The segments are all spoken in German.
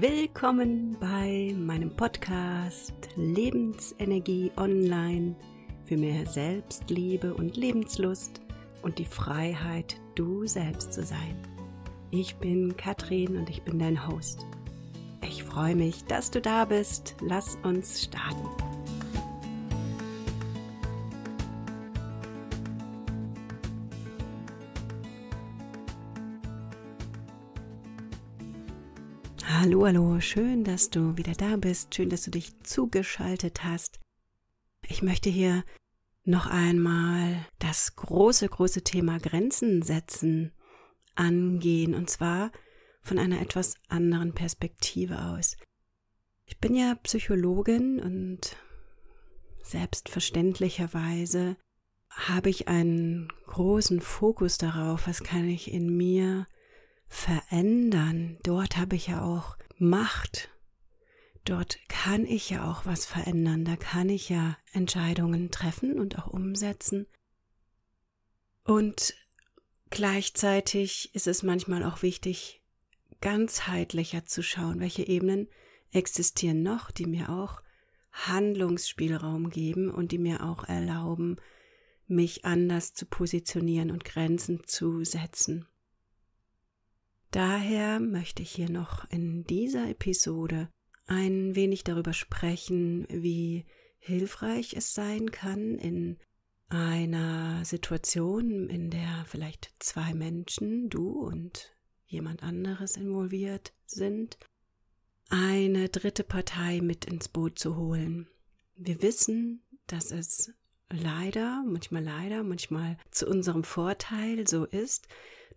Willkommen bei meinem Podcast Lebensenergie Online für mehr Selbstliebe und Lebenslust und die Freiheit, du selbst zu sein. Ich bin Katrin und ich bin dein Host. Ich freue mich, dass du da bist. Lass uns starten. Hallo, hallo, schön, dass du wieder da bist, schön, dass du dich zugeschaltet hast. Ich möchte hier noch einmal das große, große Thema Grenzen setzen angehen, und zwar von einer etwas anderen Perspektive aus. Ich bin ja Psychologin und selbstverständlicherweise habe ich einen großen Fokus darauf, was kann ich in mir verändern. Dort habe ich ja auch Macht. Dort kann ich ja auch was verändern. Da kann ich ja Entscheidungen treffen und auch umsetzen. Und gleichzeitig ist es manchmal auch wichtig, ganzheitlicher zu schauen, welche Ebenen existieren noch, die mir auch Handlungsspielraum geben und die mir auch erlauben, mich anders zu positionieren und Grenzen zu setzen. Daher möchte ich hier noch in dieser Episode ein wenig darüber sprechen, wie hilfreich es sein kann in einer Situation, in der vielleicht zwei Menschen, du und jemand anderes involviert sind, eine dritte Partei mit ins Boot zu holen. Wir wissen, dass es leider, manchmal leider, manchmal zu unserem Vorteil so ist,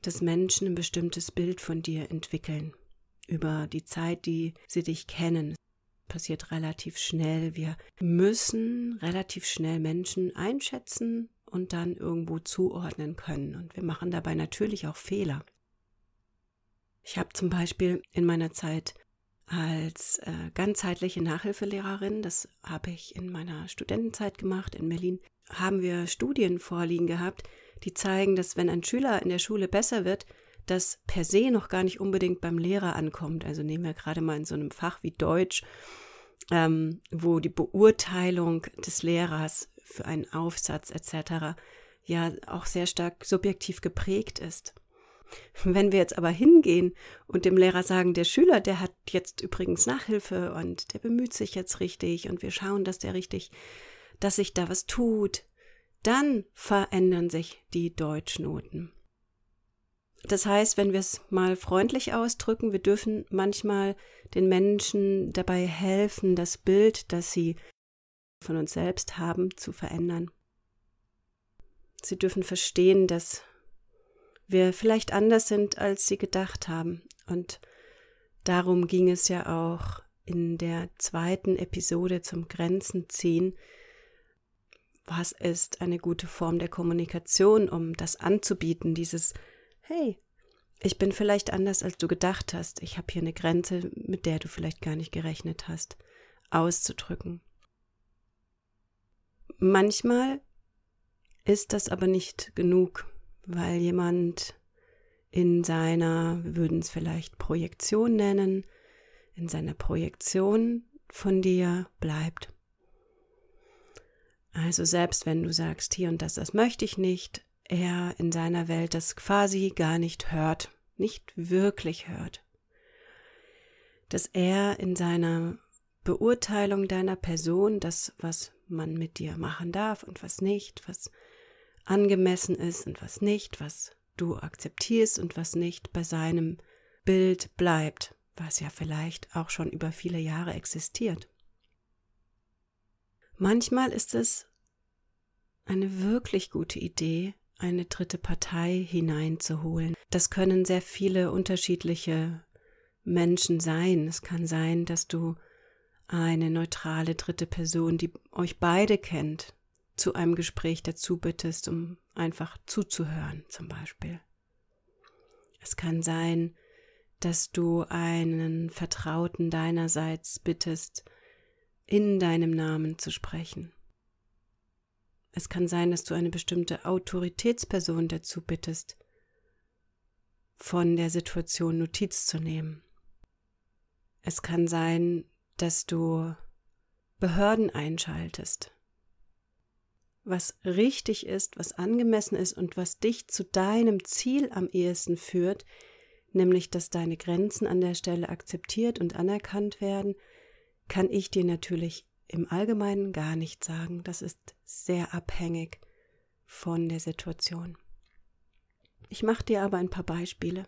dass Menschen ein bestimmtes Bild von dir entwickeln. Über die Zeit, die sie dich kennen. Passiert relativ schnell. Wir müssen relativ schnell Menschen einschätzen und dann irgendwo zuordnen können. Und wir machen dabei natürlich auch Fehler. Ich habe zum Beispiel in meiner Zeit als äh, ganzheitliche Nachhilfelehrerin, das habe ich in meiner Studentenzeit gemacht in Berlin, haben wir Studien vorliegen gehabt, die zeigen, dass wenn ein Schüler in der Schule besser wird, das per se noch gar nicht unbedingt beim Lehrer ankommt. Also nehmen wir gerade mal in so einem Fach wie Deutsch, ähm, wo die Beurteilung des Lehrers für einen Aufsatz etc. ja auch sehr stark subjektiv geprägt ist. Wenn wir jetzt aber hingehen und dem Lehrer sagen, der Schüler, der hat jetzt übrigens Nachhilfe und der bemüht sich jetzt richtig und wir schauen, dass der richtig, dass sich da was tut, dann verändern sich die Deutschnoten. Das heißt, wenn wir es mal freundlich ausdrücken, wir dürfen manchmal den Menschen dabei helfen, das Bild, das sie von uns selbst haben, zu verändern. Sie dürfen verstehen, dass wir vielleicht anders sind, als sie gedacht haben. Und darum ging es ja auch in der zweiten Episode zum Grenzen ziehen, was ist eine gute Form der Kommunikation, um das anzubieten, dieses Hey, ich bin vielleicht anders, als du gedacht hast, ich habe hier eine Grenze, mit der du vielleicht gar nicht gerechnet hast, auszudrücken. Manchmal ist das aber nicht genug, weil jemand in seiner, wir würden es vielleicht Projektion nennen, in seiner Projektion von dir bleibt. Also selbst wenn du sagst, hier und das, das möchte ich nicht, er in seiner Welt das quasi gar nicht hört, nicht wirklich hört. Dass er in seiner Beurteilung deiner Person, das, was man mit dir machen darf und was nicht, was angemessen ist und was nicht, was du akzeptierst und was nicht, bei seinem Bild bleibt, was ja vielleicht auch schon über viele Jahre existiert. Manchmal ist es eine wirklich gute Idee, eine dritte Partei hineinzuholen. Das können sehr viele unterschiedliche Menschen sein. Es kann sein, dass du eine neutrale dritte Person, die euch beide kennt, zu einem Gespräch dazu bittest, um einfach zuzuhören, zum Beispiel. Es kann sein, dass du einen Vertrauten deinerseits bittest, in deinem Namen zu sprechen. Es kann sein, dass du eine bestimmte Autoritätsperson dazu bittest, von der Situation Notiz zu nehmen. Es kann sein, dass du Behörden einschaltest. Was richtig ist, was angemessen ist und was dich zu deinem Ziel am ehesten führt, nämlich dass deine Grenzen an der Stelle akzeptiert und anerkannt werden, kann ich dir natürlich im Allgemeinen gar nicht sagen. Das ist sehr abhängig von der Situation. Ich mache dir aber ein paar Beispiele.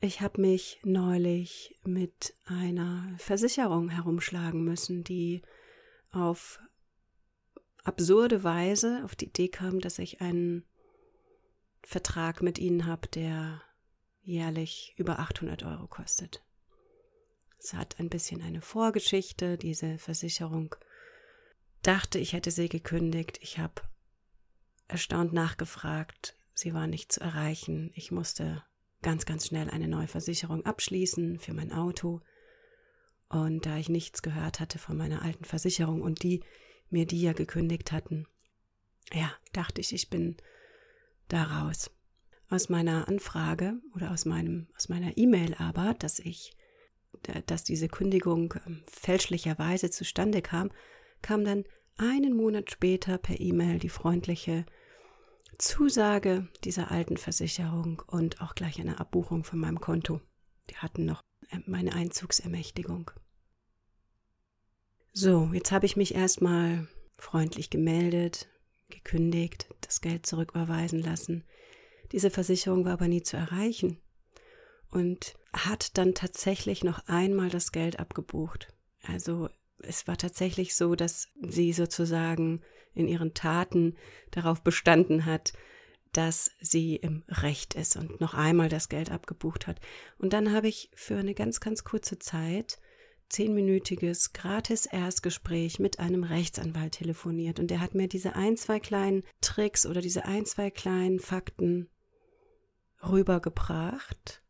Ich habe mich neulich mit einer Versicherung herumschlagen müssen, die auf absurde Weise auf die Idee kam, dass ich einen Vertrag mit ihnen habe, der jährlich über 800 Euro kostet. Es hat ein bisschen eine Vorgeschichte, diese Versicherung. Dachte, ich hätte sie gekündigt. Ich habe erstaunt nachgefragt. Sie war nicht zu erreichen. Ich musste ganz, ganz schnell eine neue Versicherung abschließen für mein Auto. Und da ich nichts gehört hatte von meiner alten Versicherung und die mir die ja gekündigt hatten, ja, dachte ich, ich bin da raus. Aus meiner Anfrage oder aus meinem, aus meiner E-Mail aber, dass ich, dass diese Kündigung ähm, fälschlicherweise zustande kam, kam dann einen Monat später per E-Mail die freundliche Zusage dieser alten Versicherung und auch gleich eine Abbuchung von meinem Konto. Die hatten noch äh, meine Einzugsermächtigung. So, jetzt habe ich mich erstmal freundlich gemeldet, gekündigt, das Geld zurücküberweisen lassen. Diese Versicherung war aber nie zu erreichen und hat dann tatsächlich noch einmal das Geld abgebucht. Also es war tatsächlich so, dass sie sozusagen in ihren Taten darauf bestanden hat, dass sie im Recht ist und noch einmal das Geld abgebucht hat. Und dann habe ich für eine ganz, ganz kurze Zeit zehnminütiges gratis Erstgespräch mit einem Rechtsanwalt telefoniert und der hat mir diese ein, zwei kleinen Tricks oder diese ein, zwei kleinen Fakten rübergebracht,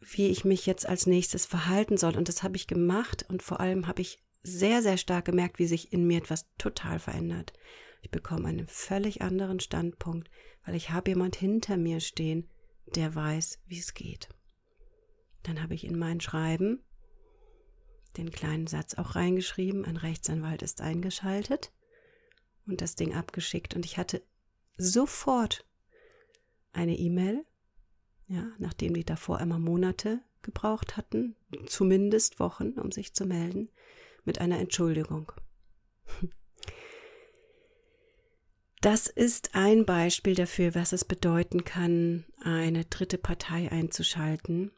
wie ich mich jetzt als nächstes verhalten soll. Und das habe ich gemacht und vor allem habe ich sehr, sehr stark gemerkt, wie sich in mir etwas total verändert. Ich bekomme einen völlig anderen Standpunkt, weil ich habe jemand hinter mir stehen, der weiß, wie es geht. Dann habe ich in mein Schreiben den kleinen Satz auch reingeschrieben, ein Rechtsanwalt ist eingeschaltet und das Ding abgeschickt und ich hatte sofort eine E-Mail, ja, nachdem die davor immer Monate gebraucht hatten, zumindest Wochen, um sich zu melden, mit einer Entschuldigung. Das ist ein Beispiel dafür, was es bedeuten kann, eine dritte Partei einzuschalten,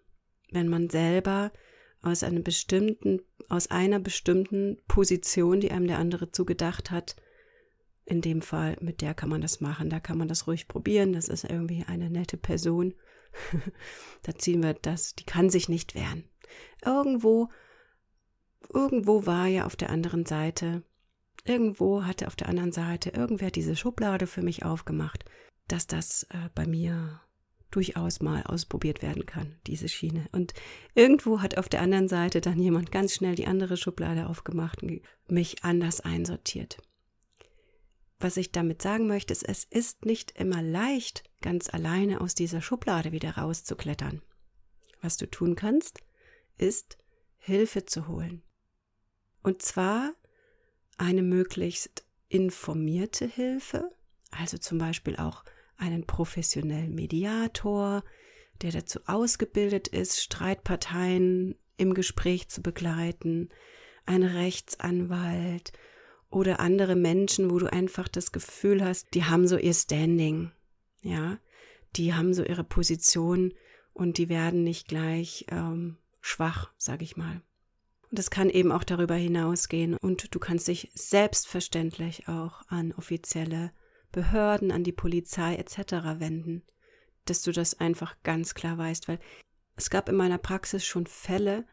wenn man selber aus einem bestimmten, aus einer bestimmten Position, die einem der andere zugedacht hat, in dem Fall, mit der kann man das machen, da kann man das ruhig probieren, das ist irgendwie eine nette Person. da ziehen wir das, die kann sich nicht wehren. Irgendwo irgendwo war ja auf der anderen Seite, irgendwo hatte auf der anderen Seite irgendwer diese Schublade für mich aufgemacht, dass das äh, bei mir durchaus mal ausprobiert werden kann, diese Schiene. Und irgendwo hat auf der anderen Seite dann jemand ganz schnell die andere Schublade aufgemacht und mich anders einsortiert. Was ich damit sagen möchte, ist, es ist nicht immer leicht, ganz alleine aus dieser Schublade wieder rauszuklettern. Was du tun kannst, ist Hilfe zu holen. Und zwar eine möglichst informierte Hilfe, also zum Beispiel auch einen professionellen Mediator, der dazu ausgebildet ist, Streitparteien im Gespräch zu begleiten, ein Rechtsanwalt oder andere Menschen, wo du einfach das Gefühl hast, die haben so ihr Standing, ja, die haben so ihre Position und die werden nicht gleich ähm, schwach, sag ich mal. Und es kann eben auch darüber hinausgehen und du kannst dich selbstverständlich auch an offizielle Behörden, an die Polizei etc. wenden, dass du das einfach ganz klar weißt, weil es gab in meiner Praxis schon Fälle,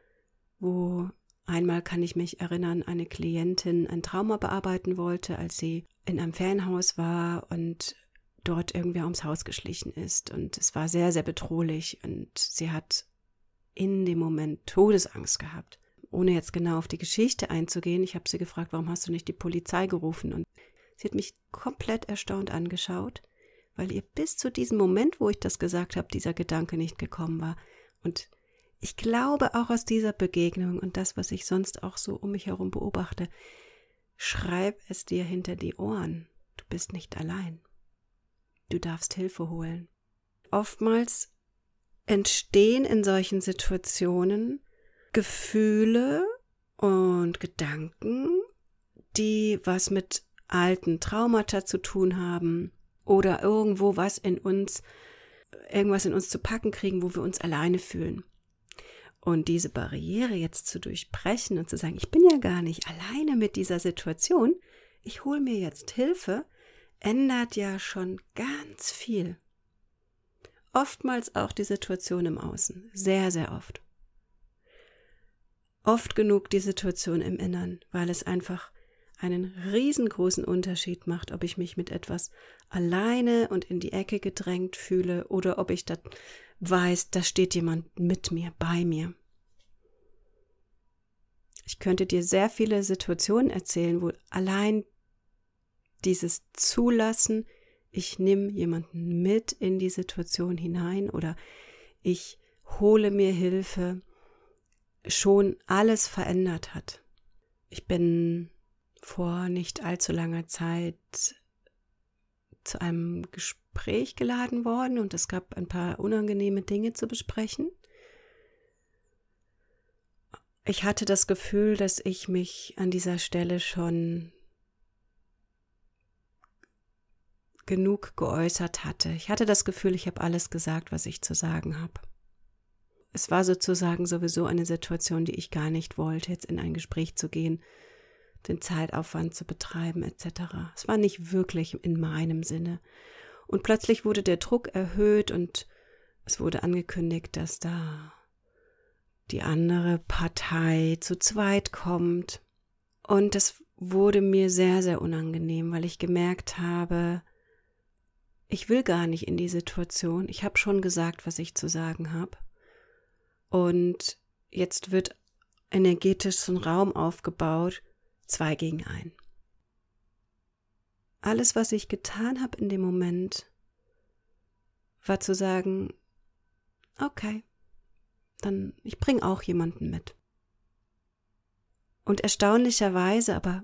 wo einmal kann ich mich erinnern, eine Klientin ein Trauma bearbeiten wollte, als sie in einem Ferienhaus war und dort irgendwer ums Haus geschlichen ist und es war sehr, sehr bedrohlich und sie hat in dem Moment Todesangst gehabt ohne jetzt genau auf die Geschichte einzugehen, ich habe sie gefragt, warum hast du nicht die Polizei gerufen? Und sie hat mich komplett erstaunt angeschaut, weil ihr bis zu diesem Moment, wo ich das gesagt habe, dieser Gedanke nicht gekommen war. Und ich glaube auch aus dieser Begegnung und das, was ich sonst auch so um mich herum beobachte, schreib es dir hinter die Ohren. Du bist nicht allein. Du darfst Hilfe holen. Oftmals entstehen in solchen Situationen Gefühle und Gedanken, die was mit alten Traumata zu tun haben oder irgendwo was in uns, irgendwas in uns zu packen kriegen, wo wir uns alleine fühlen. Und diese Barriere jetzt zu durchbrechen und zu sagen, ich bin ja gar nicht alleine mit dieser Situation, ich hole mir jetzt Hilfe, ändert ja schon ganz viel. Oftmals auch die Situation im Außen, sehr, sehr oft. Oft genug die Situation im Innern, weil es einfach einen riesengroßen Unterschied macht, ob ich mich mit etwas alleine und in die Ecke gedrängt fühle oder ob ich da weiß, da steht jemand mit mir, bei mir. Ich könnte dir sehr viele Situationen erzählen, wo allein dieses Zulassen, ich nehme jemanden mit in die Situation hinein oder ich hole mir Hilfe, schon alles verändert hat. Ich bin vor nicht allzu langer Zeit zu einem Gespräch geladen worden und es gab ein paar unangenehme Dinge zu besprechen. Ich hatte das Gefühl, dass ich mich an dieser Stelle schon genug geäußert hatte. Ich hatte das Gefühl, ich habe alles gesagt, was ich zu sagen habe. Es war sozusagen sowieso eine Situation, die ich gar nicht wollte, jetzt in ein Gespräch zu gehen, den Zeitaufwand zu betreiben etc. Es war nicht wirklich in meinem Sinne. Und plötzlich wurde der Druck erhöht und es wurde angekündigt, dass da die andere Partei zu zweit kommt. Und das wurde mir sehr, sehr unangenehm, weil ich gemerkt habe, ich will gar nicht in die Situation. Ich habe schon gesagt, was ich zu sagen habe. Und jetzt wird energetisch so ein Raum aufgebaut, zwei gegen ein. Alles, was ich getan habe in dem Moment, war zu sagen, okay, dann ich bringe auch jemanden mit. Und erstaunlicherweise, aber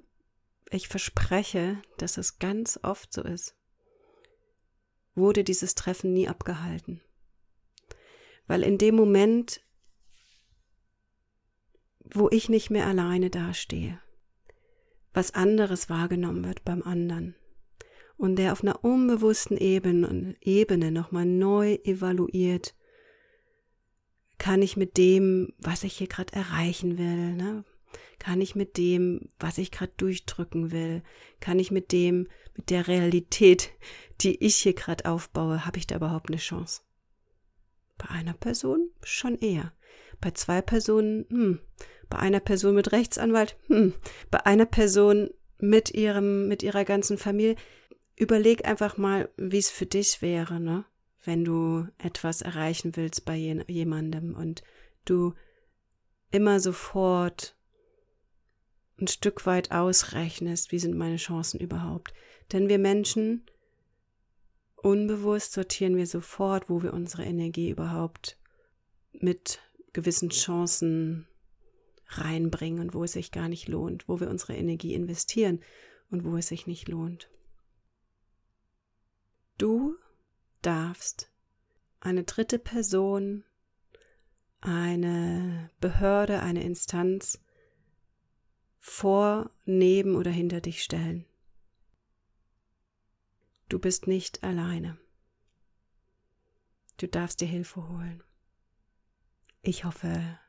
ich verspreche, dass es ganz oft so ist, wurde dieses Treffen nie abgehalten. Weil in dem Moment, wo ich nicht mehr alleine dastehe, was anderes wahrgenommen wird beim anderen und der auf einer unbewussten Ebene, Ebene nochmal neu evaluiert, kann ich mit dem, was ich hier gerade erreichen will, ne? kann ich mit dem, was ich gerade durchdrücken will, kann ich mit dem, mit der Realität, die ich hier gerade aufbaue, habe ich da überhaupt eine Chance? Bei einer Person schon eher. Bei zwei Personen, hm, bei einer Person mit Rechtsanwalt, hm, bei einer Person mit ihrem, mit ihrer ganzen Familie. Überleg einfach mal, wie es für dich wäre, ne? Wenn du etwas erreichen willst bei jemandem und du immer sofort ein Stück weit ausrechnest, wie sind meine Chancen überhaupt. Denn wir Menschen, unbewusst sortieren wir sofort, wo wir unsere Energie überhaupt mit gewissen Chancen reinbringen und wo es sich gar nicht lohnt, wo wir unsere Energie investieren und wo es sich nicht lohnt. Du darfst eine dritte Person, eine Behörde, eine Instanz vor, neben oder hinter dich stellen. Du bist nicht alleine. Du darfst dir Hilfe holen. Ich hoffe,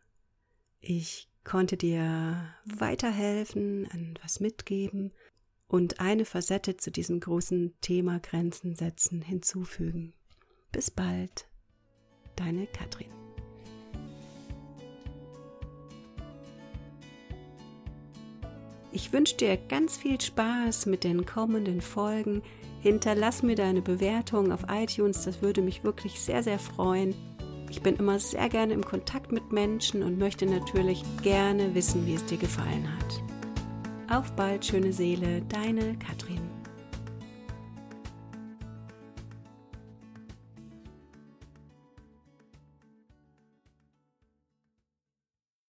ich konnte dir weiterhelfen, und was mitgeben und eine Facette zu diesem großen Thema Grenzen setzen hinzufügen. Bis bald, deine Katrin. Ich wünsche dir ganz viel Spaß mit den kommenden Folgen. Hinterlass mir deine Bewertung auf iTunes, das würde mich wirklich sehr, sehr freuen. Ich bin immer sehr gerne im Kontakt mit Menschen und möchte natürlich gerne wissen, wie es dir gefallen hat. Auf bald, schöne Seele, deine Katrin.